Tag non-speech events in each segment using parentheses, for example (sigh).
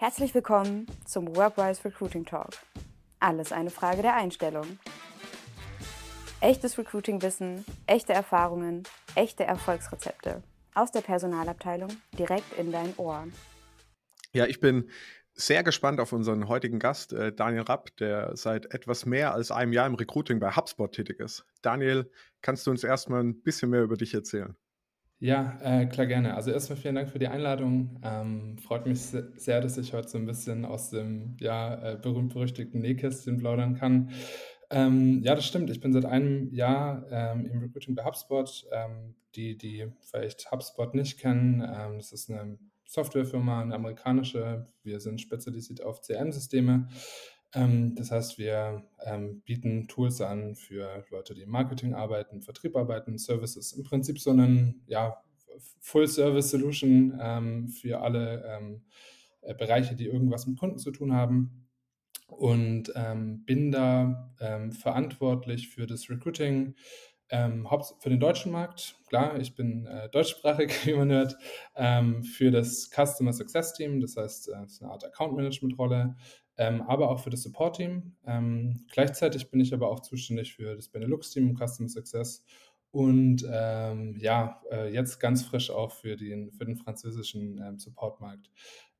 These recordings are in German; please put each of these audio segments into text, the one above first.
Herzlich willkommen zum Workwise Recruiting Talk. Alles eine Frage der Einstellung. Echtes Recruiting-Wissen, echte Erfahrungen, echte Erfolgsrezepte. Aus der Personalabteilung direkt in dein Ohr. Ja, ich bin sehr gespannt auf unseren heutigen Gast, äh, Daniel Rapp, der seit etwas mehr als einem Jahr im Recruiting bei HubSpot tätig ist. Daniel, kannst du uns erstmal ein bisschen mehr über dich erzählen? Ja, äh, klar gerne. Also erstmal vielen Dank für die Einladung. Ähm, freut mich sehr, dass ich heute so ein bisschen aus dem ja, äh, berühmt-berüchtigten Nähkästchen plaudern kann. Ähm, ja, das stimmt. Ich bin seit einem Jahr ähm, im Recruiting bei HubSpot. Ähm, die, die vielleicht HubSpot nicht kennen, ähm, das ist eine Softwarefirma, eine amerikanische. Wir sind spezialisiert auf CRM-Systeme. Ähm, das heißt, wir ähm, bieten Tools an für Leute, die im Marketing arbeiten, Vertrieb arbeiten, Services. Im Prinzip so einen ja, Full-Service-Solution ähm, für alle ähm, äh, Bereiche, die irgendwas mit Kunden zu tun haben. Und ähm, bin da ähm, verantwortlich für das Recruiting, ähm, für den deutschen Markt, klar, ich bin äh, deutschsprachig, (laughs) wie man hört, ähm, für das Customer Success Team, das heißt, äh, ist eine Art Account Management Rolle, ähm, aber auch für das Support-Team. Ähm, gleichzeitig bin ich aber auch zuständig für das Benelux-Team Customer Success und ähm, ja, äh, jetzt ganz frisch auch für den, für den französischen ähm, Support-Markt.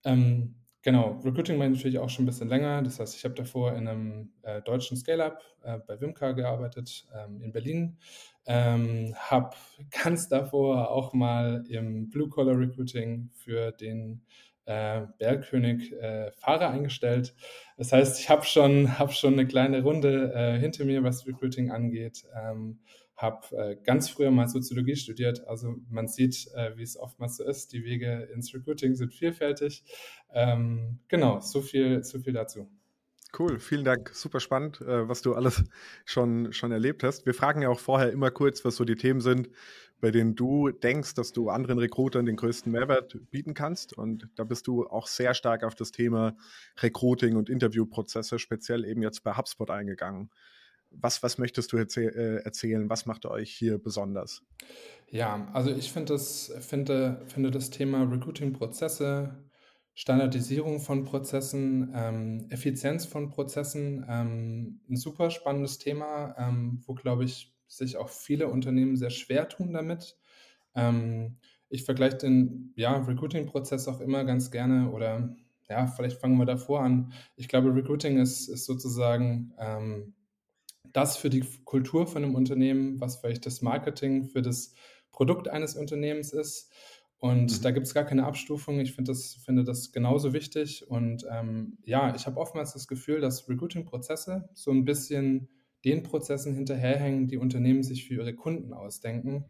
Ähm, genau, Recruiting ich natürlich auch schon ein bisschen länger. Das heißt, ich habe davor in einem äh, deutschen Scale-Up äh, bei Wimka gearbeitet ähm, in Berlin. Habe ganz davor auch mal im Blue-Collar-Recruiting für den äh, Bergkönig äh, Fahrer eingestellt. Das heißt, ich habe schon, hab schon eine kleine Runde äh, hinter mir, was Recruiting angeht. Ähm, habe äh, ganz früher mal Soziologie studiert. Also man sieht, äh, wie es oftmals so ist. Die Wege ins Recruiting sind vielfältig. Ähm, genau, so viel, so viel dazu. Cool, vielen Dank. Super spannend, äh, was du alles schon, schon erlebt hast. Wir fragen ja auch vorher immer kurz, was so die Themen sind, bei denen du denkst, dass du anderen Recruitern den größten Mehrwert bieten kannst. Und da bist du auch sehr stark auf das Thema Recruiting und Interviewprozesse, speziell eben jetzt bei HubSpot eingegangen. Was, was möchtest du erzäh äh, erzählen? Was macht euch hier besonders? Ja, also ich find das, finde, finde das Thema Recruiting-Prozesse, Standardisierung von Prozessen, ähm, Effizienz von Prozessen ähm, ein super spannendes Thema, ähm, wo, glaube ich, sich auch viele Unternehmen sehr schwer tun damit. Ähm, ich vergleiche den ja, Recruiting-Prozess auch immer ganz gerne oder ja, vielleicht fangen wir davor an. Ich glaube, Recruiting ist, ist sozusagen ähm, das für die Kultur von einem Unternehmen, was vielleicht das Marketing für das Produkt eines Unternehmens ist. Und mhm. da gibt es gar keine Abstufung. Ich find das, finde das genauso wichtig. Und ähm, ja, ich habe oftmals das Gefühl, dass Recruiting-Prozesse so ein bisschen den Prozessen hinterherhängen, die Unternehmen sich für ihre Kunden ausdenken,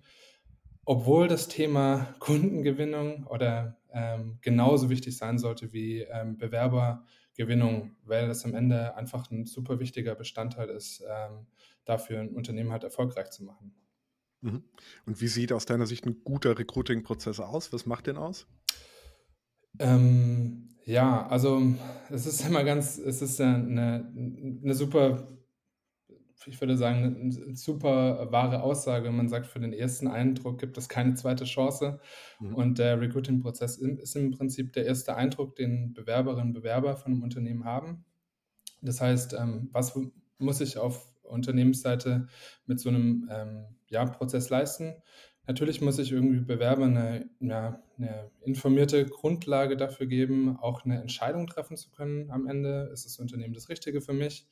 obwohl das Thema (laughs) Kundengewinnung oder ähm, genauso wichtig sein sollte wie ähm, Bewerbergewinnung, weil das am Ende einfach ein super wichtiger Bestandteil ist, ähm, dafür ein Unternehmen halt erfolgreich zu machen. Mhm. Und wie sieht aus deiner Sicht ein guter Recruiting-Prozess aus? Was macht den aus? Ähm, ja, also es ist immer ganz, es ist eine, eine super ich würde sagen, eine super wahre Aussage. Man sagt, für den ersten Eindruck gibt es keine zweite Chance. Mhm. Und der Recruiting-Prozess ist im Prinzip der erste Eindruck, den Bewerberinnen und Bewerber von einem Unternehmen haben. Das heißt, ähm, was muss ich auf Unternehmensseite mit so einem ähm, ja, Prozess leisten? Natürlich muss ich irgendwie Bewerbern eine, ja, eine informierte Grundlage dafür geben, auch eine Entscheidung treffen zu können am Ende. Ist das Unternehmen das Richtige für mich?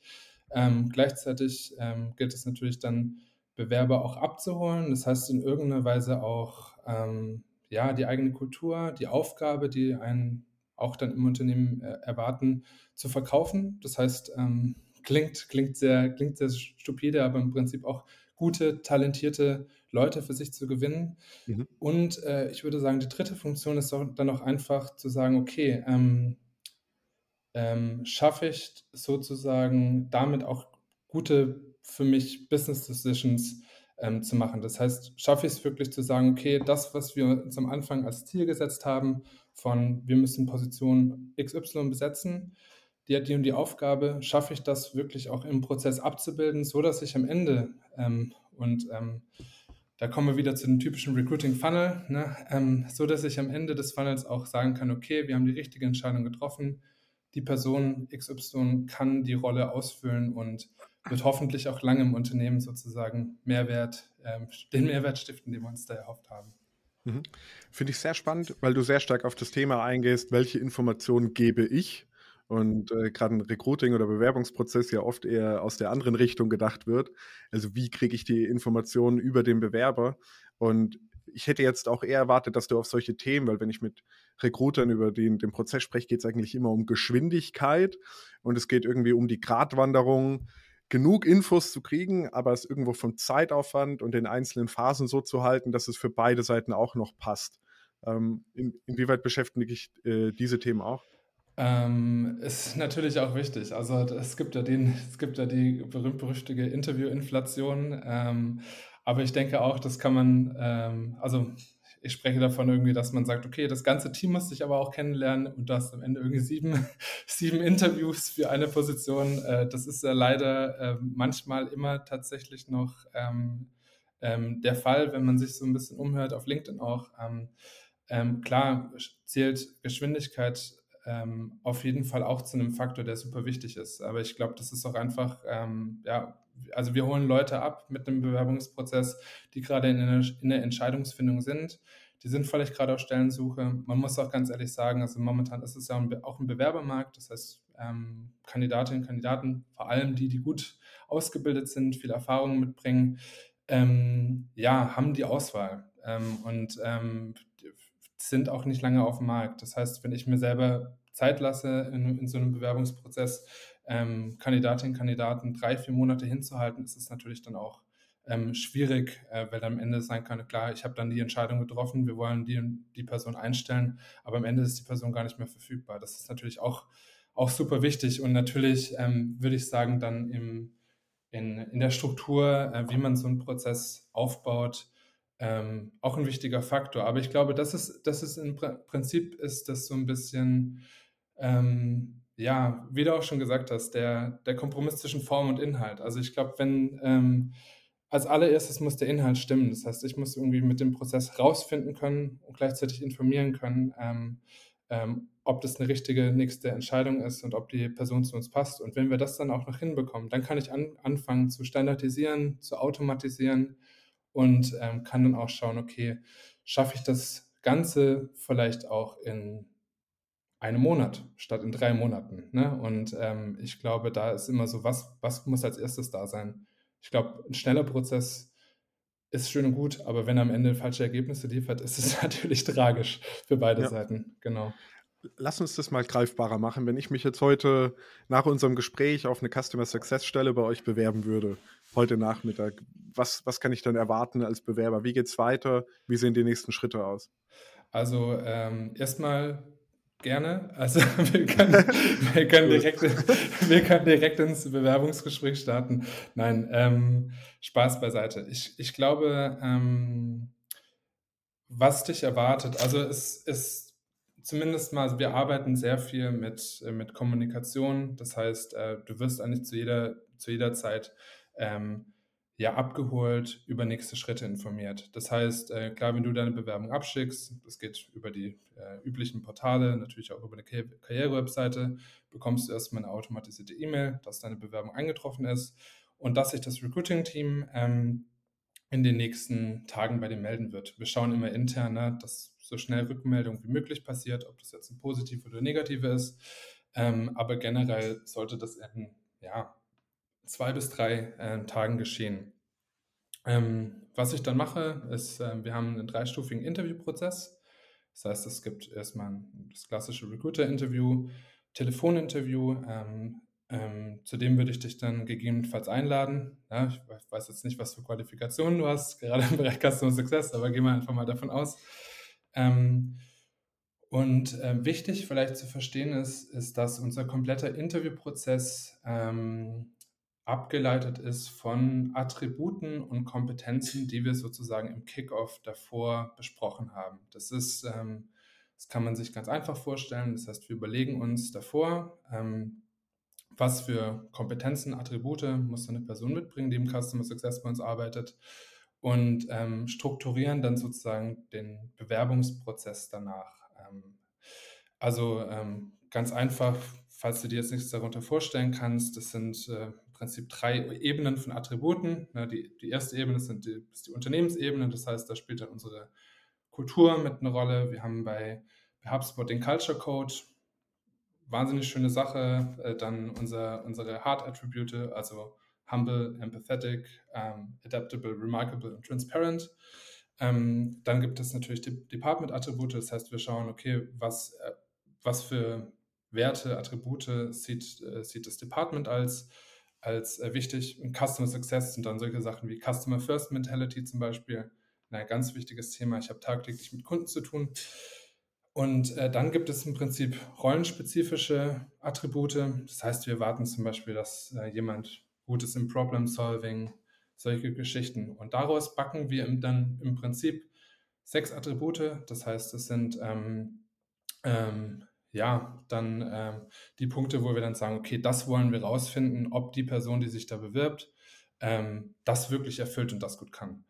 Ähm, gleichzeitig ähm, gilt es natürlich dann, Bewerber auch abzuholen. Das heißt, in irgendeiner Weise auch ähm, ja, die eigene Kultur, die Aufgabe, die einen auch dann im Unternehmen äh, erwarten, zu verkaufen. Das heißt, ähm, klingt, klingt, sehr, klingt sehr stupide, aber im Prinzip auch gute, talentierte Leute für sich zu gewinnen. Mhm. Und äh, ich würde sagen, die dritte Funktion ist dann auch einfach zu sagen, okay, ähm, ähm, schaffe ich sozusagen damit auch gute für mich Business Decisions ähm, zu machen. Das heißt, schaffe ich es wirklich zu sagen, okay, das, was wir uns am Anfang als Ziel gesetzt haben, von wir müssen Position XY besetzen, die hat die und die Aufgabe, schaffe ich das wirklich auch im Prozess abzubilden, so dass ich am Ende ähm, und ähm, da kommen wir wieder zu dem typischen Recruiting-Funnel, ne? ähm, so dass ich am Ende des Funnels auch sagen kann, okay, wir haben die richtige Entscheidung getroffen, die Person XY kann die Rolle ausfüllen und wird hoffentlich auch lange im Unternehmen sozusagen Mehrwert, ähm, den Mehrwert stiften, den wir uns da erhofft haben. Mhm. Finde ich sehr spannend, weil du sehr stark auf das Thema eingehst, welche Informationen gebe ich und äh, gerade ein Recruiting- oder Bewerbungsprozess ja oft eher aus der anderen Richtung gedacht wird. Also wie kriege ich die Informationen über den Bewerber? Und ich hätte jetzt auch eher erwartet, dass du auf solche Themen, weil wenn ich mit Recruitern über den, den Prozess spreche, geht es eigentlich immer um Geschwindigkeit und es geht irgendwie um die Gratwanderung, genug Infos zu kriegen, aber es irgendwo vom Zeitaufwand und den einzelnen Phasen so zu halten, dass es für beide Seiten auch noch passt. Ähm, in, inwieweit beschäftige ich äh, diese Themen auch? Ähm, ist natürlich auch wichtig. Also es gibt ja den, es gibt ja die berühmt-berüchtigte Interview-Inflation. Ähm, aber ich denke auch, das kann man, ähm, also ich spreche davon irgendwie, dass man sagt, okay, das ganze Team muss sich aber auch kennenlernen und du hast am Ende irgendwie sieben, (laughs) sieben Interviews für eine Position. Äh, das ist ja leider äh, manchmal immer tatsächlich noch ähm, ähm, der Fall, wenn man sich so ein bisschen umhört, auf LinkedIn auch. Ähm, ähm klar zählt Geschwindigkeit ähm, auf jeden Fall auch zu einem Faktor, der super wichtig ist. Aber ich glaube, das ist auch einfach, ähm, ja, also wir holen Leute ab mit einem Bewerbungsprozess, die gerade in, in der Entscheidungsfindung sind. Die sind vielleicht gerade auf Stellensuche. Man muss auch ganz ehrlich sagen, also momentan ist es ja auch ein Bewerbermarkt. Das heißt, ähm, Kandidatinnen und Kandidaten, vor allem die, die gut ausgebildet sind, viel Erfahrung mitbringen, ähm, ja, haben die Auswahl ähm, und ähm, sind auch nicht lange auf dem Markt. Das heißt, wenn ich mir selber Zeit lasse in, in so einem Bewerbungsprozess, ähm, Kandidatinnen und Kandidaten drei, vier Monate hinzuhalten, ist es natürlich dann auch ähm, schwierig, äh, weil am Ende sein kann, klar, ich habe dann die Entscheidung getroffen, wir wollen die, die Person einstellen, aber am Ende ist die Person gar nicht mehr verfügbar. Das ist natürlich auch, auch super wichtig und natürlich ähm, würde ich sagen, dann im, in, in der Struktur, äh, wie man so einen Prozess aufbaut, ähm, auch ein wichtiger Faktor. Aber ich glaube, das ist, das ist im Prinzip ist das so ein bisschen ähm, ja, wie du auch schon gesagt hast, der, der Kompromiss zwischen Form und Inhalt. Also ich glaube, wenn ähm, als allererstes muss der Inhalt stimmen. Das heißt, ich muss irgendwie mit dem Prozess rausfinden können und gleichzeitig informieren können, ähm, ähm, ob das eine richtige nächste Entscheidung ist und ob die Person zu uns passt. Und wenn wir das dann auch noch hinbekommen, dann kann ich an, anfangen zu standardisieren, zu automatisieren und ähm, kann dann auch schauen, okay, schaffe ich das Ganze vielleicht auch in einem Monat statt in drei Monaten. Ne? Und ähm, ich glaube, da ist immer so, was, was muss als erstes da sein? Ich glaube, ein schneller Prozess ist schön und gut, aber wenn er am Ende falsche Ergebnisse liefert, ist es (laughs) natürlich tragisch für beide ja. Seiten. Genau. Lass uns das mal greifbarer machen. Wenn ich mich jetzt heute nach unserem Gespräch auf eine Customer Success Stelle bei euch bewerben würde, heute Nachmittag, was, was kann ich dann erwarten als Bewerber? Wie geht es weiter? Wie sehen die nächsten Schritte aus? Also ähm, erstmal Gerne. Also (laughs) wir können, wir können, direkt, wir können direkt ins Bewerbungsgespräch starten. Nein, ähm, Spaß beiseite. Ich, ich glaube, ähm, was dich erwartet, also es ist zumindest mal, wir arbeiten sehr viel mit, mit Kommunikation. Das heißt, äh, du wirst eigentlich zu jeder, zu jeder Zeit ähm, ja abgeholt, über nächste Schritte informiert. Das heißt, äh, klar, wenn du deine Bewerbung abschickst, das geht über die äh, üblichen Portale, natürlich auch über eine Karriere-Webseite, bekommst du erstmal eine automatisierte E-Mail, dass deine Bewerbung eingetroffen ist und dass sich das Recruiting-Team ähm, in den nächsten Tagen bei dir melden wird. Wir schauen immer intern, ne, dass so schnell Rückmeldung wie möglich passiert, ob das jetzt ein positiv oder negativ ist. Ähm, aber generell sollte das in ja, zwei bis drei äh, Tagen geschehen. Ähm, was ich dann mache, ist, äh, wir haben einen dreistufigen Interviewprozess. Das heißt, es gibt erstmal das klassische Recruiter-Interview, Telefoninterview. Ähm, ähm, zu dem würde ich dich dann gegebenenfalls einladen. Ja, ich weiß jetzt nicht, was für Qualifikationen du hast, (laughs) gerade im Bereich Customer Success, aber gehen wir einfach mal davon aus. Ähm, und äh, wichtig vielleicht zu verstehen ist, ist, dass unser kompletter Interviewprozess ähm, abgeleitet ist von Attributen und Kompetenzen, die wir sozusagen im Kickoff davor besprochen haben. Das ist, ähm, das kann man sich ganz einfach vorstellen. Das heißt, wir überlegen uns davor, ähm, was für Kompetenzen, Attribute muss eine Person mitbringen, die im Customer Success bei uns arbeitet. und ähm, strukturieren dann sozusagen den Bewerbungsprozess danach. Ähm, also ähm, ganz einfach, falls du dir jetzt nichts darunter vorstellen kannst, das sind äh, Prinzip drei Ebenen von Attributen. Ne, die, die erste Ebene sind die, ist die Unternehmensebene, das heißt, da spielt dann unsere Kultur mit eine Rolle. Wir haben bei, HubSpot den Culture Code, wahnsinnig schöne Sache. Äh, dann unser, unsere Hard Attribute, also humble, empathetic, um, adaptable, remarkable und transparent. Ähm, dann gibt es natürlich die Department-Attribute, das heißt, wir schauen, okay, was, äh, was für Werte, Attribute sieht, äh, sieht das Department als, als äh, wichtig. Und Customer Success sind dann solche Sachen wie Customer First Mentality zum Beispiel, ein ganz wichtiges Thema. Ich habe tagtäglich mit Kunden zu tun. Und äh, dann gibt es im Prinzip rollenspezifische Attribute. Das heißt, wir erwarten zum Beispiel, dass äh, jemand gut ist im Problem-Solving, solche Geschichten. Und daraus backen wir dann im Prinzip sechs Attribute. Das heißt, es sind ähm, ähm, ja dann ähm, die Punkte, wo wir dann sagen, okay, das wollen wir rausfinden, ob die Person, die sich da bewirbt, ähm, das wirklich erfüllt und das gut kann.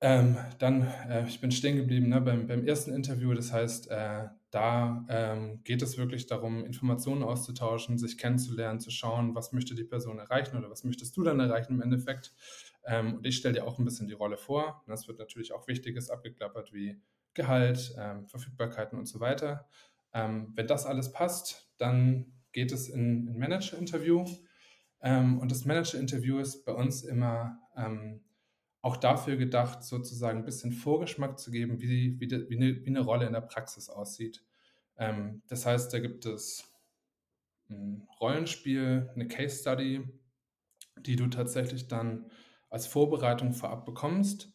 Ähm, dann, äh, ich bin stehen geblieben ne, beim, beim ersten Interview. Das heißt, äh, da ähm, geht es wirklich darum, Informationen auszutauschen, sich kennenzulernen, zu schauen, was möchte die Person erreichen oder was möchtest du dann erreichen im Endeffekt. Ähm, und ich stelle dir auch ein bisschen die Rolle vor. Es wird natürlich auch Wichtiges abgeklappert wie Gehalt, ähm, Verfügbarkeiten und so weiter. Ähm, wenn das alles passt, dann geht es in ein Manager-Interview. Ähm, und das Manager-Interview ist bei uns immer ähm, auch dafür gedacht, sozusagen ein bisschen Vorgeschmack zu geben, wie, wie, de, wie, eine, wie eine, Rolle in der Praxis aussieht. Ähm, das heißt, da gibt es ein Rollenspiel, eine Case Study, die du tatsächlich dann als Vorbereitung vorab bekommst.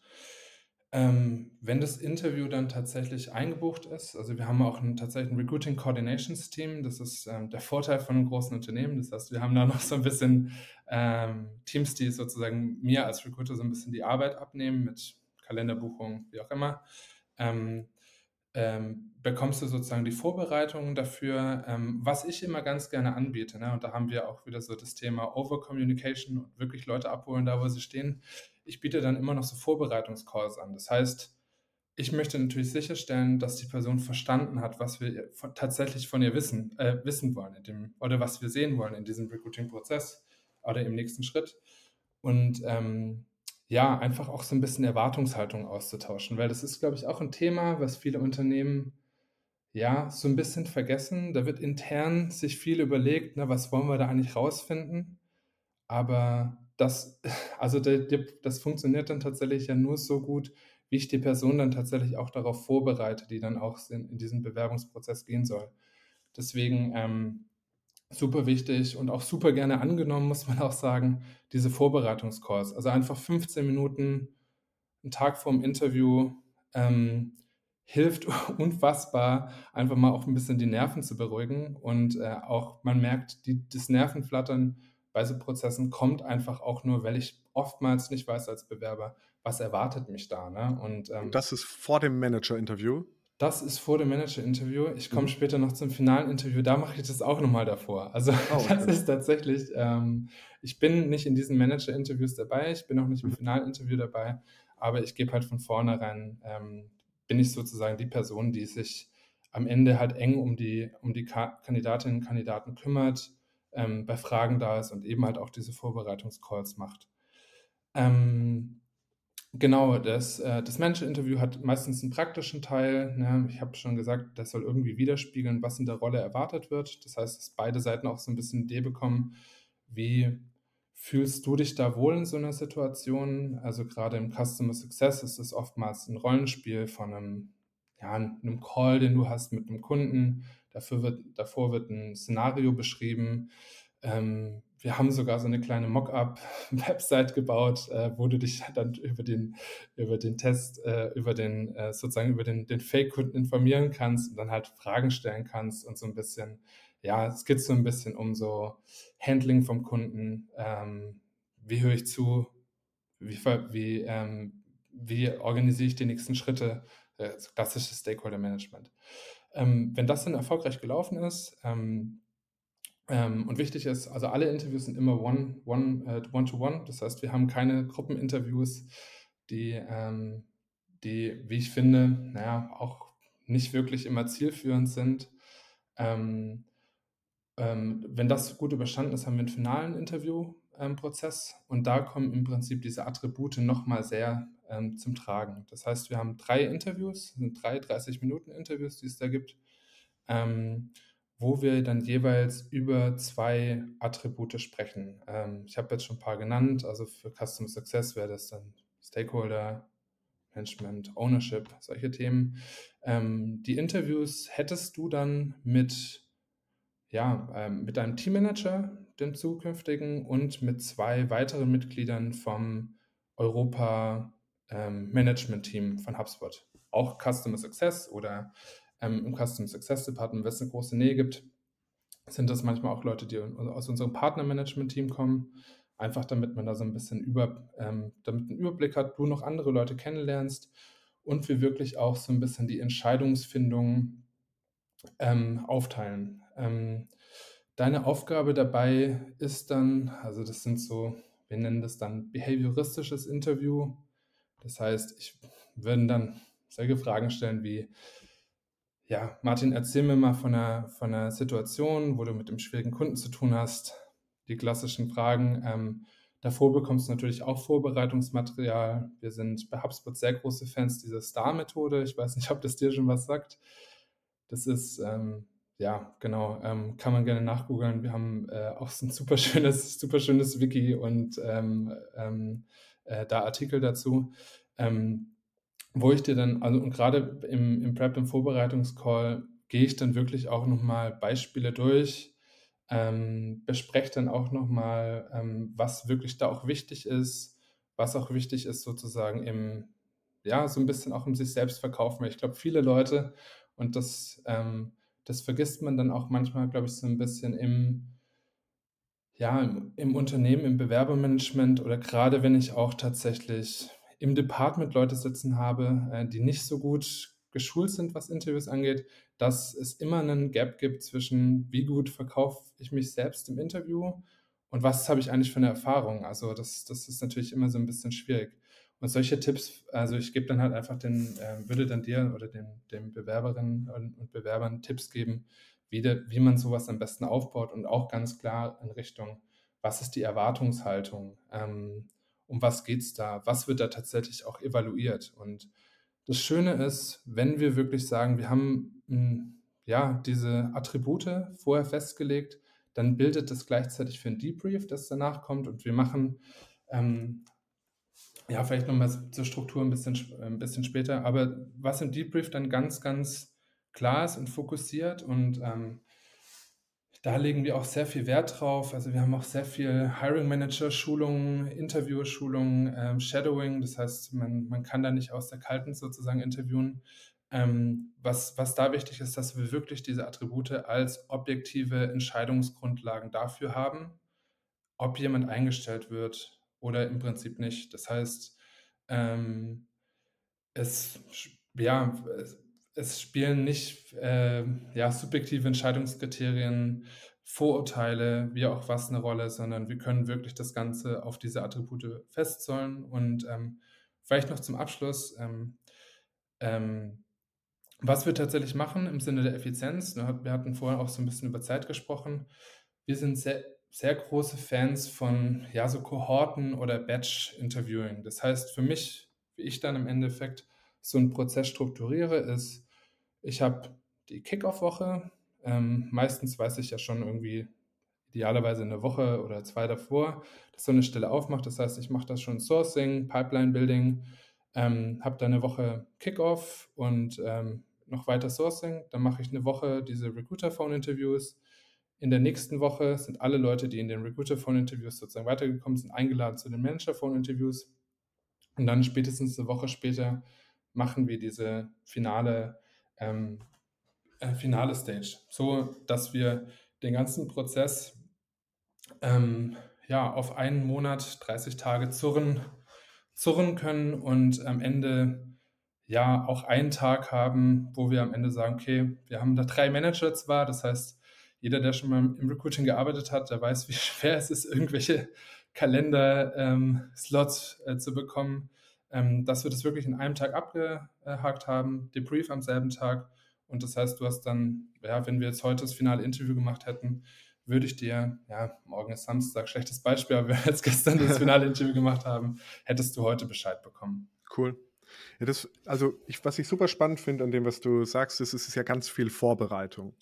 Ähm, wenn das Interview dann tatsächlich eingebucht ist, also wir haben auch ein, tatsächlich ein Recruiting Coordinations Team, das ist ähm, der Vorteil von einem großen Unternehmen. Das heißt, wir haben da (laughs) noch so ein bisschen ähm, Teams, die sozusagen mir als Recruiter so ein bisschen die Arbeit abnehmen mit Kalenderbuchung, wie auch immer. Ähm, ähm, bekommst du sozusagen die Vorbereitungen dafür, ähm, was ich immer ganz gerne anbiete. Ne? Und da haben wir auch wieder so das Thema Over-Communication und wirklich Leute abholen, da wo sie stehen ich biete dann immer noch so Vorbereitungscalls an. Das heißt, ich möchte natürlich sicherstellen, dass die Person verstanden hat, was wir tatsächlich von ihr wissen, äh, wissen wollen in dem, oder was wir sehen wollen in diesem Recruiting-Prozess oder im nächsten Schritt. Und ähm, ja, einfach auch so ein bisschen Erwartungshaltung auszutauschen, weil das ist, glaube ich, auch ein Thema, was viele Unternehmen ja so ein bisschen vergessen. Da wird intern sich viel überlegt, na, was wollen wir da eigentlich rausfinden? Aber das, also das funktioniert dann tatsächlich ja nur so gut, wie ich die Person dann tatsächlich auch darauf vorbereite, die dann auch in, in diesen Bewerbungsprozess gehen soll. Deswegen ähm, super wichtig und auch super gerne angenommen, muss man auch sagen, diese Vorbereitungskurs. Also einfach 15 Minuten, einen Tag vorm Interview, ähm, hilft (laughs) unfassbar, einfach mal auch ein bisschen die Nerven zu beruhigen und äh, auch man merkt, die, das Nervenflattern bei so Prozessen kommt einfach auch nur, weil ich oftmals nicht weiß als Bewerber, was erwartet mich da. Ne? Und, ähm, das ist vor dem Manager-Interview? Das ist vor dem Manager-Interview. Ich komme mhm. später noch zum finalen Interview. Da mache ich das auch nochmal davor. Also oh, (laughs) okay. das ist tatsächlich, ähm, ich bin nicht in diesen Manager-Interviews dabei. Ich bin auch nicht im mhm. finalen Interview dabei. Aber ich gebe halt von vornherein, ähm, bin ich sozusagen die Person, die sich am Ende halt eng um die, um die Ka Kandidatinnen und Kandidaten kümmert, ähm, bei Fragen da ist und eben halt auch diese Vorbereitungscalls macht. Ähm, genau, das, äh, das Manager-Interview hat meistens einen praktischen Teil. Ne? Ich habe schon gesagt, das soll irgendwie widerspiegeln, was in der Rolle erwartet wird. Das heißt, dass beide Seiten auch so ein bisschen Idee bekommen, wie fühlst du dich da wohl in so einer Situation? Also gerade im Customer Success ist es oftmals ein Rollenspiel von einem, ja, einem Call, den du hast mit einem Kunden Dafür wird, davor wird ein Szenario beschrieben. Ähm, wir haben sogar so eine kleine Mockup-Website gebaut, äh, wo du dich (laughs) dann über den, über den Test, äh, über den, äh, sozusagen über den, den Fake-Kunden informieren kannst und dann halt Fragen stellen kannst und so ein bisschen, ja, es geht so ein bisschen um so Handling vom Kunden, ähm, wie höre ich zu, wie, wie, ähm, wie organisiere ich die nächsten Schritte, äh, klassisches Stakeholder-Management. Ähm, wenn das dann erfolgreich gelaufen ist ähm, ähm, und wichtig ist, also alle Interviews sind immer one, one, äh, one one. Das heißt, wir haben keine Gruppeninterviews, die, ähm, die, wie ich finde, naja, auch nicht wirklich immer zielführend sind. Ähm, ähm, wenn das gut überstanden ist, haben wir einen finalen Interviewprozess und da kommen im Prinzip diese Attribute nochmal sehr ähm, zum Tragen. Das heißt, wir haben drei Interviews, sind drei 30-Minuten-Interviews, die es da gibt, ähm, wo wir dann jeweils über zwei Attribute sprechen. Ähm, ich habe jetzt schon ein paar genannt, also für Customer Success wäre das dann Stakeholder, Management, Ownership, solche Themen. Ähm, die Interviews hättest du dann mit ja, ähm, mit deinem Teammanager, dem zukünftigen, und mit zwei weiteren Mitgliedern vom Europa ähm, Management Team von HubSpot. Auch Customer Success oder ähm, im Customer Success Department, wenn es eine große Nähe gibt, sind das manchmal auch Leute, die aus unserem Partner-Management-Team kommen. Einfach damit man da so ein bisschen über, ähm, damit einen Überblick hat, du noch andere Leute kennenlernst und wir wirklich auch so ein bisschen die Entscheidungsfindung ähm, aufteilen. Ähm, deine Aufgabe dabei ist dann, also das sind so, wir nennen das dann behavioristisches Interview. Das heißt, ich würde dann solche Fragen stellen wie, ja, Martin, erzähl mir mal von einer, von einer Situation, wo du mit dem schwierigen Kunden zu tun hast. Die klassischen Fragen. Ähm, davor bekommst du natürlich auch Vorbereitungsmaterial. Wir sind bei HubSpot sehr große Fans dieser Star-Methode. Ich weiß nicht, ob das dir schon was sagt. Das ist ähm, ja, genau. Ähm, kann man gerne nachgoogeln. Wir haben äh, auch so ein super schönes, super schönes Wiki und ähm, ähm, äh, da Artikel dazu, ähm, wo ich dir dann, also und gerade im, im Prep, im Vorbereitungscall, gehe ich dann wirklich auch nochmal Beispiele durch, ähm, bespreche dann auch nochmal, ähm, was wirklich da auch wichtig ist, was auch wichtig ist sozusagen im, ja, so ein bisschen auch im sich selbst verkaufen. Ich glaube, viele Leute, und das ähm, das vergisst man dann auch manchmal, glaube ich, so ein bisschen im, ja, im, im Unternehmen, im Bewerbermanagement oder gerade wenn ich auch tatsächlich im Department Leute sitzen habe, äh, die nicht so gut geschult sind, was Interviews angeht, dass es immer einen Gap gibt zwischen, wie gut verkaufe ich mich selbst im Interview und was habe ich eigentlich für eine Erfahrung. Also das, das ist natürlich immer so ein bisschen schwierig. Und solche Tipps, also ich gebe dann halt einfach den, äh, würde dann dir oder den, den Bewerberinnen und, und Bewerbern Tipps geben, wie, de, wie man sowas am besten aufbaut und auch ganz klar in Richtung, was ist die Erwartungshaltung, ähm, um was geht es da, was wird da tatsächlich auch evaluiert. Und das Schöne ist, wenn wir wirklich sagen, wir haben mh, hm, ja diese Attribute vorher festgelegt, dann bildet das gleichzeitig für ein Debrief, das danach kommt und wir machen ähm, ja, vielleicht nochmal zur Struktur ein bisschen, ein bisschen später. Aber was im Debrief dann ganz, ganz klar ist und fokussiert und ähm, da legen wir auch sehr viel Wert drauf. Also wir haben auch sehr viel Hiring Manager Schulungen, Interviewer Schulungen, ähm, Shadowing. Das heißt, man, man kann da nicht aus der Kalten sozusagen interviewen. Ähm, was, was da wichtig ist, dass wir wirklich diese Attribute als objektive Entscheidungsgrundlagen dafür haben, ob jemand eingestellt wird, oder im Prinzip nicht. Das heißt, ähm, es, ja, es, es spielen nicht äh, ja, subjektive Entscheidungskriterien, Vorurteile, wie auch was eine Rolle, sondern wir können wirklich das Ganze auf diese Attribute festzollen. Und ähm, vielleicht noch zum Abschluss, ähm, ähm, was wir tatsächlich machen im Sinne der Effizienz, ne, wir hatten vorher auch so ein bisschen über Zeit gesprochen, wir sind sehr sehr große Fans von ja, so Kohorten oder Batch-Interviewing. Das heißt, für mich, wie ich dann im Endeffekt so einen Prozess strukturiere, ist, ich habe die Kickoff-Woche. Ähm, meistens weiß ich ja schon irgendwie idealerweise eine Woche oder zwei davor, dass so eine Stelle aufmacht. Das heißt, ich mache das schon Sourcing, Pipeline-Building, ähm, habe dann eine Woche Kickoff und ähm, noch weiter Sourcing. Dann mache ich eine Woche diese Recruiter-Phone-Interviews in der nächsten Woche sind alle Leute, die in den Recruiter-Phone-Interviews sozusagen weitergekommen sind, eingeladen zu den Manager-Phone-Interviews. Und dann spätestens eine Woche später machen wir diese finale, ähm, äh, finale Stage, so dass wir den ganzen Prozess ähm, ja, auf einen Monat, 30 Tage zurren, zurren können und am Ende ja auch einen Tag haben, wo wir am Ende sagen, okay, wir haben da drei Manager zwar, das heißt, jeder, der schon mal im Recruiting gearbeitet hat, der weiß, wie (laughs) schwer es ist, irgendwelche Kalender-Slots ähm, äh, zu bekommen. Ähm, dass wir das wirklich in einem Tag abgehakt haben, Debrief am selben Tag. Und das heißt, du hast dann, ja, wenn wir jetzt heute das finale Interview gemacht hätten, würde ich dir, ja, morgen ist Samstag, schlechtes Beispiel, aber (laughs) wir jetzt gestern das (laughs) finale Interview gemacht haben, hättest du heute Bescheid bekommen. Cool. Ja, das, also ich, was ich super spannend finde an dem, was du sagst, ist, es ist ja ganz viel Vorbereitung.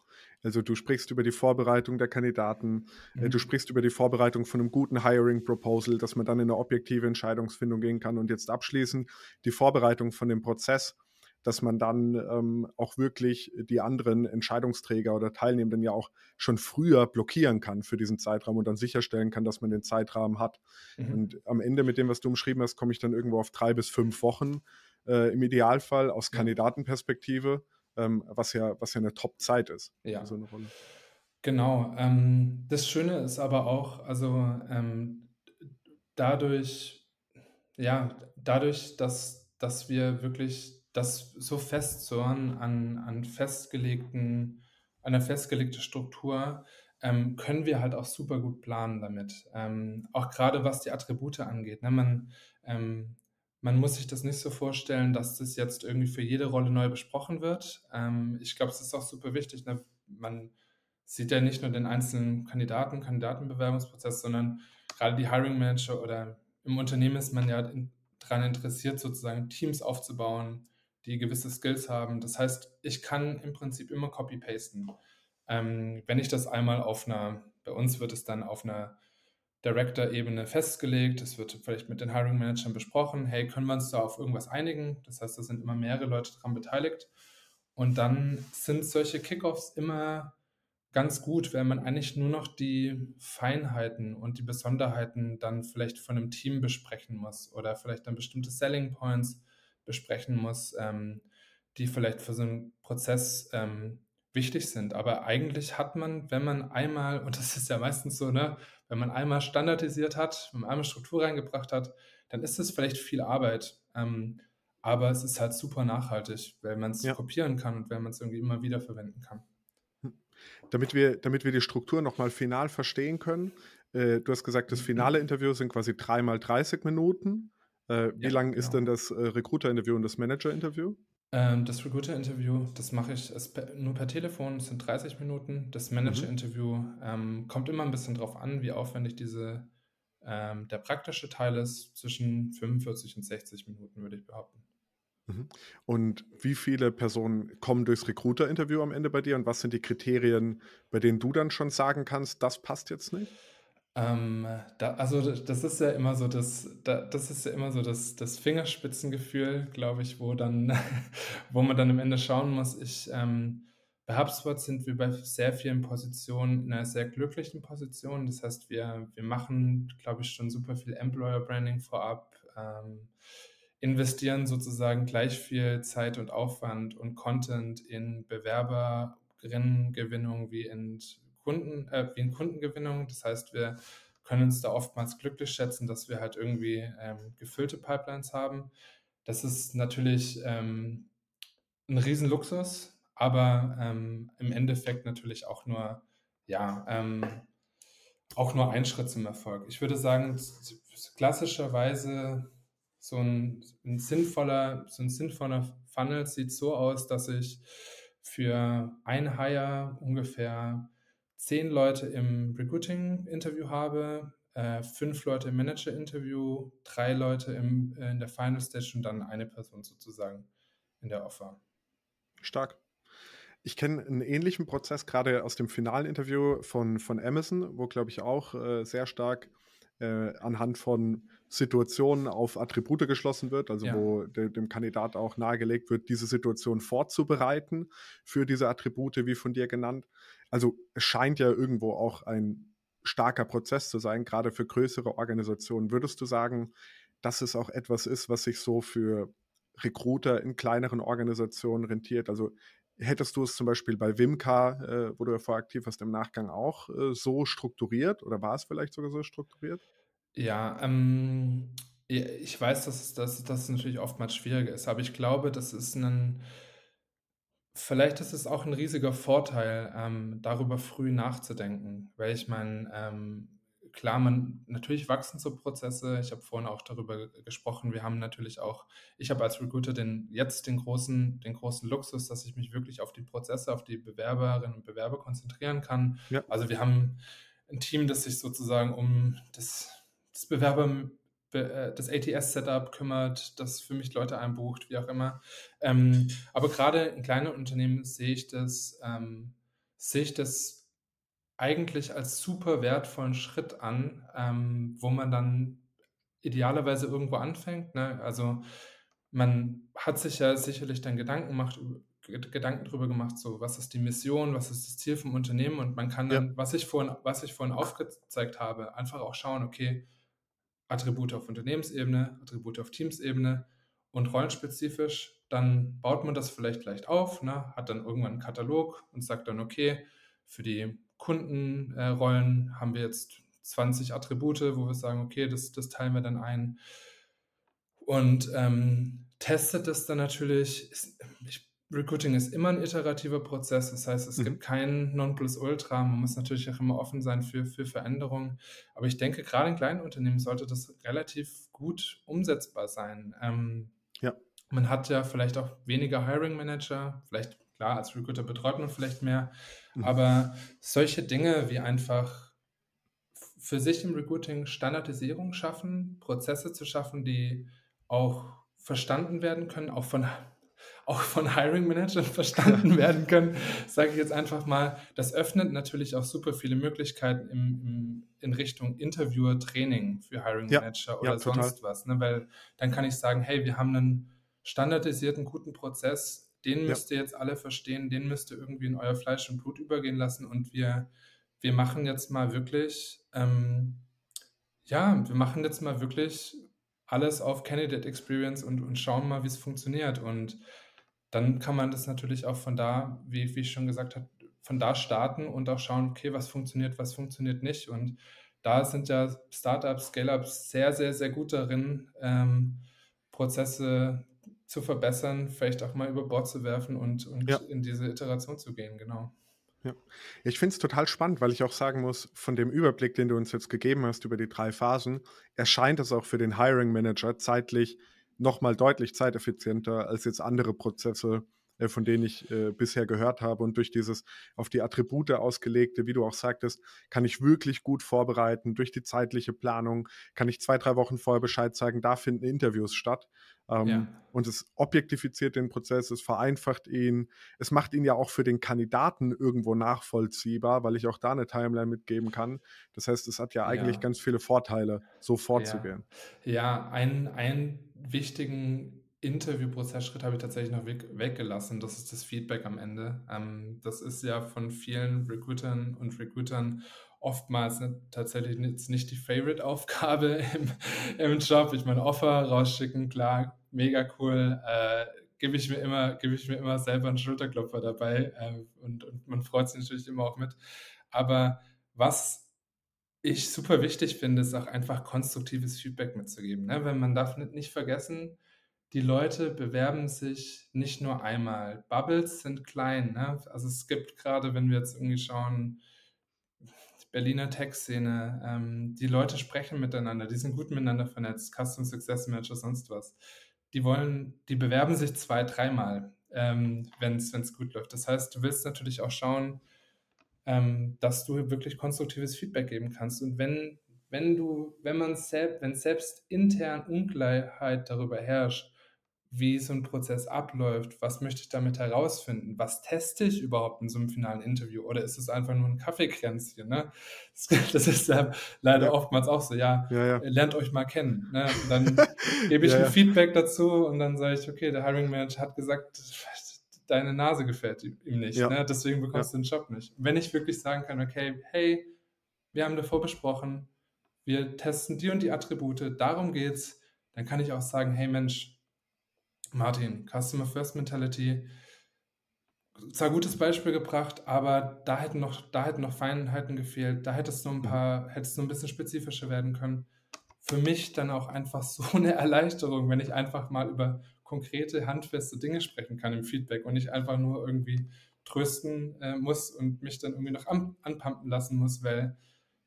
Also du sprichst über die Vorbereitung der Kandidaten, äh, mhm. du sprichst über die Vorbereitung von einem guten Hiring Proposal, dass man dann in eine objektive Entscheidungsfindung gehen kann und jetzt abschließend die Vorbereitung von dem Prozess, dass man dann ähm, auch wirklich die anderen Entscheidungsträger oder Teilnehmenden ja auch schon früher blockieren kann für diesen Zeitraum und dann sicherstellen kann, dass man den Zeitrahmen hat. Mhm. Und am Ende mit dem, was du umschrieben hast, komme ich dann irgendwo auf drei bis fünf Wochen äh, im Idealfall aus. Kandidatenperspektive, ähm, was, ja, was ja eine Top-Zeit ist. Ja. So eine Rolle. Genau. Ähm, das Schöne ist aber auch, also ähm, dadurch, ja, dadurch, dass, dass wir wirklich das so festzurren an, an festgelegten, einer festgelegten Struktur, ähm, können wir halt auch super gut planen damit. Ähm, auch gerade was die Attribute angeht. Ne? Man, ähm, man muss sich das nicht so vorstellen, dass das jetzt irgendwie für jede Rolle neu besprochen wird. Ähm, ich glaube, es ist auch super wichtig. Ne? Man sieht ja nicht nur den einzelnen Kandidaten, Kandidatenbewerbungsprozess, sondern gerade die Hiring Manager oder im Unternehmen ist man ja daran interessiert, sozusagen Teams aufzubauen, die gewisse Skills haben. Das heißt, ich kann im Prinzip immer copy-pasten. Ähm, wenn ich das einmal auf einer, bei uns wird es dann auf einer Director-Ebene festgelegt, es wird vielleicht mit den Hiring-Managern besprochen, hey, können wir uns da auf irgendwas einigen? Das heißt, da sind immer mehrere Leute daran beteiligt. Und dann sind solche Kickoffs immer ganz gut, wenn man eigentlich nur noch die Feinheiten und die Besonderheiten dann vielleicht von einem Team besprechen muss oder vielleicht dann bestimmte Selling Points besprechen muss, ähm, die vielleicht für so einen Prozess ähm, wichtig sind. Aber eigentlich hat man, wenn man einmal, und das ist ja meistens so, ne, wenn man einmal standardisiert hat, wenn man einmal Struktur reingebracht hat, dann ist es vielleicht viel Arbeit. Ähm, aber es ist halt super nachhaltig, weil man es ja. kopieren kann und weil man es irgendwie immer wieder verwenden kann. Hm. Damit wir, damit wir die Struktur nochmal final verstehen können, äh, du hast gesagt, das mhm. finale Interview sind quasi dreimal 30 Minuten. Äh, wie ja, lang genau. ist denn das äh, Recruiter-Interview und das Manager-Interview? Ähm, das Recruiter-Interview, das mache ich per, nur per Telefon, das sind 30 Minuten. Das mhm. Manager-Interview ähm, kommt immer ein bisschen drauf an, wie aufwendig diese, ähm, der praktische Teil ist. Zwischen 45 und 60 Minuten, würde ich behaupten. Mhm. Und wie viele Personen kommen durchs Recruiter-Interview am Ende bei dir und was sind die Kriterien, bei denen du dann schon sagen kannst, das passt jetzt nicht? Ähm, da, also das ist ja immer so das, da, das ist ja immer so das, das Fingerspitzengefühl, glaube ich, wo dann, (laughs) wo man dann am Ende schauen muss. Ich ähm, bei HubSpot sind wir bei sehr vielen Positionen in einer sehr glücklichen Position. Das heißt, wir, wir machen, glaube ich, schon super viel Employer Branding vorab, ähm, investieren sozusagen gleich viel Zeit und Aufwand und Content in Bewerberinnengewinnung wie in Kunden, äh, wie in Kundengewinnung. Das heißt, wir können uns da oftmals glücklich schätzen, dass wir halt irgendwie ähm, gefüllte Pipelines haben. Das ist natürlich ähm, ein Riesenluxus, aber ähm, im Endeffekt natürlich auch nur, ja, ähm, auch nur ein Schritt zum Erfolg. Ich würde sagen, klassischerweise so ein, ein sinnvoller, so ein sinnvoller Funnel sieht so aus, dass ich für ein Hire ungefähr zehn Leute im Recruiting-Interview habe, äh, fünf Leute im Manager-Interview, drei Leute im, äh, in der Final Stage und dann eine Person sozusagen in der Offer. Stark. Ich kenne einen ähnlichen Prozess gerade aus dem finalen Interview von, von Amazon, wo, glaube ich, auch äh, sehr stark äh, anhand von Situationen auf Attribute geschlossen wird, also ja. wo de, dem Kandidat auch nahegelegt wird, diese Situation vorzubereiten für diese Attribute, wie von dir genannt. Also es scheint ja irgendwo auch ein starker Prozess zu sein, gerade für größere Organisationen. Würdest du sagen, dass es auch etwas ist, was sich so für Recruiter in kleineren Organisationen rentiert? Also hättest du es zum Beispiel bei Wimka, äh, wo du ja vorher aktiv warst, im Nachgang auch äh, so strukturiert oder war es vielleicht sogar so strukturiert? Ja, ähm, ich weiß, dass dass natürlich oftmals schwieriger ist, aber ich glaube, das ist ein vielleicht ist es auch ein riesiger Vorteil, ähm, darüber früh nachzudenken, weil ich meine, ähm, klar, man natürlich wachsen so Prozesse. Ich habe vorhin auch darüber gesprochen. Wir haben natürlich auch, ich habe als Recruiter den, jetzt den großen, den großen Luxus, dass ich mich wirklich auf die Prozesse, auf die Bewerberinnen und Bewerber konzentrieren kann. Ja. Also wir haben ein Team, das sich sozusagen um das, das Bewerber, das ATS-Setup kümmert, das für mich Leute einbucht, wie auch immer. Ähm, aber gerade in kleinen Unternehmen sehe ich das, ähm, sehe ich das eigentlich als super wertvollen Schritt an, ähm, wo man dann idealerweise irgendwo anfängt. Ne? Also man hat sich ja sicherlich dann Gedanken gemacht, Gedanken darüber gemacht, so was ist die Mission, was ist das Ziel vom Unternehmen und man kann dann, ja. was ich vorhin, was ich vorhin aufgezeigt habe, einfach auch schauen, okay, Attribute auf Unternehmensebene, Attribute auf Teamsebene und rollenspezifisch, dann baut man das vielleicht leicht auf, ne, hat dann irgendwann einen Katalog und sagt dann, okay, für die Kundenrollen äh, haben wir jetzt 20 Attribute, wo wir sagen, okay, das, das teilen wir dann ein. Und ähm, testet das dann natürlich. Ist, Recruiting ist immer ein iterativer Prozess, das heißt, es mhm. gibt kein Nonplusultra. Man muss natürlich auch immer offen sein für, für Veränderungen. Aber ich denke, gerade in kleinen Unternehmen sollte das relativ gut umsetzbar sein. Ähm, ja. Man hat ja vielleicht auch weniger Hiring Manager, vielleicht Klar, als Recruiter betreut man vielleicht mehr, mhm. aber solche Dinge wie einfach für sich im Recruiting Standardisierung schaffen, Prozesse zu schaffen, die auch verstanden werden können, auch von, auch von Hiring Managern (laughs) verstanden werden können, sage ich jetzt einfach mal. Das öffnet natürlich auch super viele Möglichkeiten im, im, in Richtung Interviewer, Training für Hiring Manager ja, oder ja, sonst was. Ne? Weil dann kann ich sagen, hey, wir haben einen standardisierten, guten Prozess, den müsst ihr jetzt alle verstehen, den müsst ihr irgendwie in euer Fleisch und Blut übergehen lassen und wir, wir machen jetzt mal wirklich, ähm, ja, wir machen jetzt mal wirklich alles auf Candidate Experience und, und schauen mal, wie es funktioniert und dann kann man das natürlich auch von da, wie, wie ich schon gesagt habe, von da starten und auch schauen, okay, was funktioniert, was funktioniert nicht und da sind ja Startups, Scale-Ups sehr, sehr, sehr gut darin, ähm, Prozesse zu verbessern, vielleicht auch mal über Bord zu werfen und, und ja. in diese Iteration zu gehen, genau. Ja. Ich finde es total spannend, weil ich auch sagen muss, von dem Überblick, den du uns jetzt gegeben hast über die drei Phasen, erscheint es auch für den Hiring Manager zeitlich nochmal deutlich zeiteffizienter als jetzt andere Prozesse, äh, von denen ich äh, bisher gehört habe. Und durch dieses auf die Attribute ausgelegte, wie du auch sagtest, kann ich wirklich gut vorbereiten. Durch die zeitliche Planung kann ich zwei, drei Wochen vorher Bescheid sagen, da finden Interviews statt. Ähm, ja. Und es objektifiziert den Prozess, es vereinfacht ihn, es macht ihn ja auch für den Kandidaten irgendwo nachvollziehbar, weil ich auch da eine Timeline mitgeben kann. Das heißt, es hat ja eigentlich ja. ganz viele Vorteile, so vorzugehen. Ja, ja einen, einen wichtigen Interviewprozessschritt habe ich tatsächlich noch weg, weggelassen. Das ist das Feedback am Ende. Ähm, das ist ja von vielen Recruitern und Recruitern oftmals ne, tatsächlich jetzt nicht die Favorite-Aufgabe (laughs) im, im Job. Ich meine, Offer rausschicken, klar, mega cool. Äh, gebe ich mir immer, gebe ich mir immer selber einen Schulterklopfer dabei äh, und, und man freut sich natürlich immer auch mit. Aber was ich super wichtig finde, ist auch einfach konstruktives Feedback mitzugeben. Ne? Weil man darf nicht vergessen, die Leute bewerben sich nicht nur einmal. Bubbles sind klein. Ne? Also es gibt gerade, wenn wir jetzt irgendwie schauen, Berliner Tech-Szene, ähm, die Leute sprechen miteinander, die sind gut miteinander vernetzt, Custom Success Manager, sonst was. Die wollen, die bewerben sich zwei, dreimal, ähm, wenn es gut läuft. Das heißt, du willst natürlich auch schauen, ähm, dass du wirklich konstruktives Feedback geben kannst. Und wenn, wenn du, wenn man selbst, wenn selbst intern Ungleichheit darüber herrscht, wie so ein Prozess abläuft, was möchte ich damit herausfinden, was teste ich überhaupt in so einem finalen Interview oder ist es einfach nur ein Kaffeekränzchen, ne? Das, (laughs) ist ja leider ja. oftmals auch so, ja, ja, ja, lernt euch mal kennen, ne? Und dann (laughs) gebe ich ein Feedback dazu und dann sage ich, okay, der Hiring Manager hat gesagt, deine Nase gefällt ihm nicht, ne? deswegen bekommst du den Job nicht. Wenn ich wirklich sagen kann, okay, hey, wir haben davor besprochen, wir testen die und die Attribute, darum geht's, dann kann ich auch sagen, hey Mensch, Martin, Customer First Mentality, zwar gutes Beispiel gebracht, aber da hätten noch, da hätten noch Feinheiten gefehlt. Da hättest du ein mhm. paar, hättest du ein bisschen spezifischer werden können. Für mich dann auch einfach (laughs) so eine Erleichterung, wenn ich einfach mal über konkrete, handfeste Dinge sprechen kann im Feedback und nicht einfach nur irgendwie trösten äh, muss und mich dann irgendwie noch an, anpumpen lassen muss, weil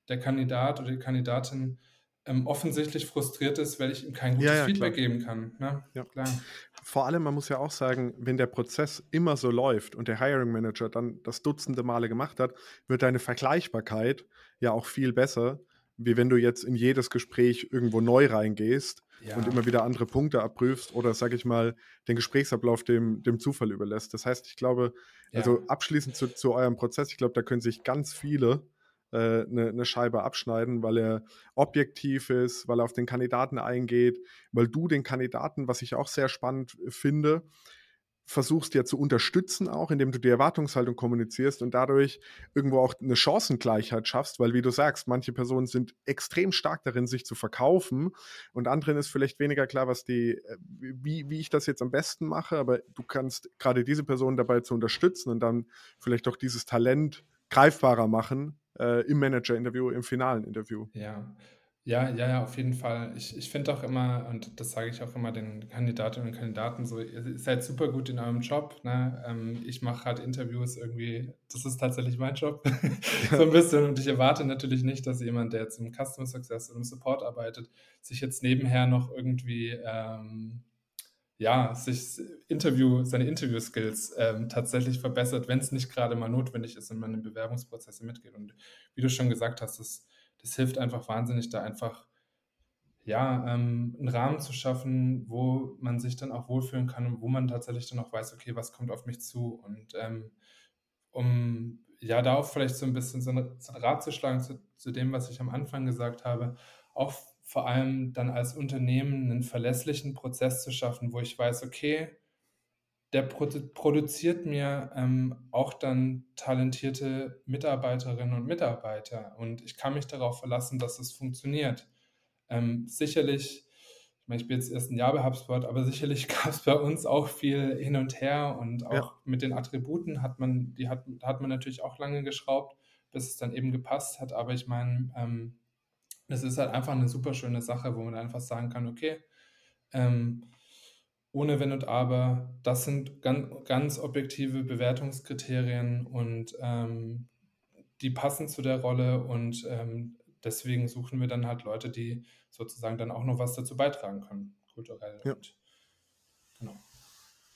der Kandidat oder die Kandidatin ähm, offensichtlich frustriert ist, weil ich ihm kein gutes ja, ja, Feedback klar. geben kann. Ne? Ja. Klar. Vor allem, man muss ja auch sagen, wenn der Prozess immer so läuft und der Hiring Manager dann das dutzende Male gemacht hat, wird deine Vergleichbarkeit ja auch viel besser, wie wenn du jetzt in jedes Gespräch irgendwo neu reingehst ja. und immer wieder andere Punkte abprüfst oder, sag ich mal, den Gesprächsablauf dem, dem Zufall überlässt. Das heißt, ich glaube, also abschließend zu, zu eurem Prozess, ich glaube, da können sich ganz viele eine, äh, eine Scheibe abschneiden, weil er objektiv ist, weil er auf den Kandidaten eingeht, weil du den Kandidaten, was ich auch sehr spannend finde, versuchst ja zu unterstützen auch, indem du die Erwartungshaltung kommunizierst und dadurch irgendwo auch eine Chancengleichheit schaffst, weil wie du sagst, manche Personen sind extrem stark darin, sich zu verkaufen und anderen ist vielleicht weniger klar, was die, äh, wie, wie ich das jetzt am besten mache, aber du kannst gerade diese Person dabei zu unterstützen und dann vielleicht auch dieses Talent greifbarer machen, äh, im Manager-Interview, im finalen Interview. Ja. Ja, ja, ja, auf jeden Fall. Ich, ich finde auch immer, und das sage ich auch immer den Kandidatinnen und Kandidaten so, ihr seid super gut in eurem Job. Ne? Ähm, ich mache halt Interviews irgendwie, das ist tatsächlich mein Job, (laughs) so ein bisschen. Und ich erwarte natürlich nicht, dass jemand, der jetzt im Customer Success oder im Support arbeitet, sich jetzt nebenher noch irgendwie ähm, ja, sich Interview, seine Interview-Skills ähm, tatsächlich verbessert, wenn es nicht gerade mal notwendig ist und man in Bewerbungsprozesse mitgeht. Und wie du schon gesagt hast, das, das hilft einfach wahnsinnig, da einfach ja, ähm, einen Rahmen zu schaffen, wo man sich dann auch wohlfühlen kann und wo man tatsächlich dann auch weiß, okay, was kommt auf mich zu. Und ähm, um ja, da auch vielleicht so ein bisschen so ein, so ein Rat zu schlagen zu, zu dem, was ich am Anfang gesagt habe, auch vor allem dann als Unternehmen einen verlässlichen Prozess zu schaffen, wo ich weiß, okay, der produ produziert mir ähm, auch dann talentierte Mitarbeiterinnen und Mitarbeiter und ich kann mich darauf verlassen, dass es funktioniert. Ähm, sicherlich, ich meine, ich bin jetzt erst ein Jahr bei HubSpot, aber sicherlich (laughs) gab es bei uns auch viel hin und her und auch ja. mit den Attributen hat man, die hat, hat man natürlich auch lange geschraubt, bis es dann eben gepasst hat. Aber ich meine, ähm, es ist halt einfach eine super schöne Sache, wo man einfach sagen kann, okay, ähm, ohne Wenn und Aber, das sind ganz, ganz objektive Bewertungskriterien und ähm, die passen zu der Rolle und ähm, deswegen suchen wir dann halt Leute, die sozusagen dann auch noch was dazu beitragen können, kulturell. Ja. Und, genau.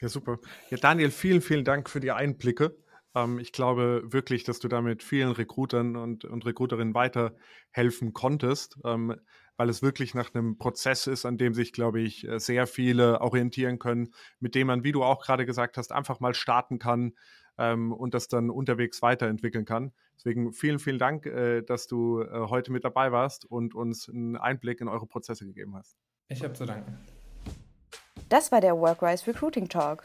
Ja, super. Ja, Daniel, vielen, vielen Dank für die Einblicke. Ähm, ich glaube wirklich, dass du damit vielen Recruitern und, und Recruiterinnen weiterhelfen konntest, ähm, weil es wirklich nach einem Prozess ist, an dem sich, glaube ich, äh, sehr viele orientieren können, mit dem man, wie du auch gerade gesagt hast, einfach mal starten kann ähm, und das dann unterwegs weiterentwickeln kann. Deswegen vielen, vielen Dank, äh, dass du äh, heute mit dabei warst und uns einen Einblick in eure Prozesse gegeben hast. Ich habe zu danken. Das war der Workrise Recruiting Talk.